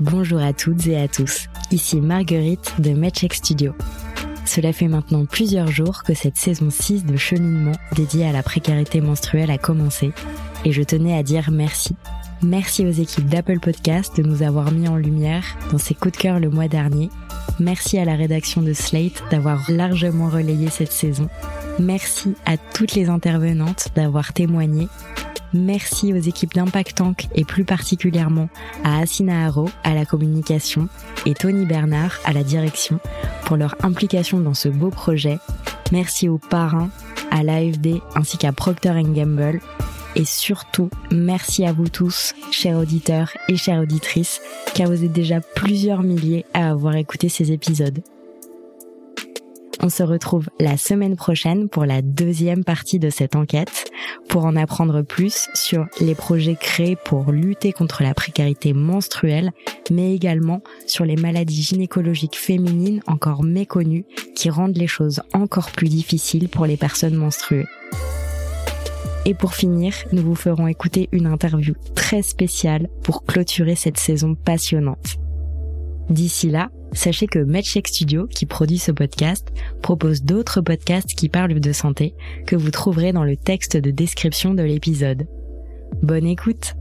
Bonjour à toutes et à tous, ici Marguerite de MedCheck Studio. Cela fait maintenant plusieurs jours que cette saison 6 de cheminement dédiée à la précarité menstruelle a commencé et je tenais à dire merci. Merci aux équipes d'Apple Podcast de nous avoir mis en lumière dans ces coups de cœur le mois dernier. Merci à la rédaction de Slate d'avoir largement relayé cette saison. Merci à toutes les intervenantes d'avoir témoigné. Merci aux équipes d'Impact Tank et plus particulièrement à Asina Haro à la communication et Tony Bernard à la direction pour leur implication dans ce beau projet. Merci aux parrains, à l'AFD ainsi qu'à Procter Gamble et surtout, merci à vous tous, chers auditeurs et chères auditrices, car vous êtes déjà plusieurs milliers à avoir écouté ces épisodes. On se retrouve la semaine prochaine pour la deuxième partie de cette enquête, pour en apprendre plus sur les projets créés pour lutter contre la précarité menstruelle, mais également sur les maladies gynécologiques féminines encore méconnues qui rendent les choses encore plus difficiles pour les personnes menstruées. Et pour finir, nous vous ferons écouter une interview très spéciale pour clôturer cette saison passionnante. D'ici là, sachez que MedCheck Studio, qui produit ce podcast, propose d'autres podcasts qui parlent de santé que vous trouverez dans le texte de description de l'épisode. Bonne écoute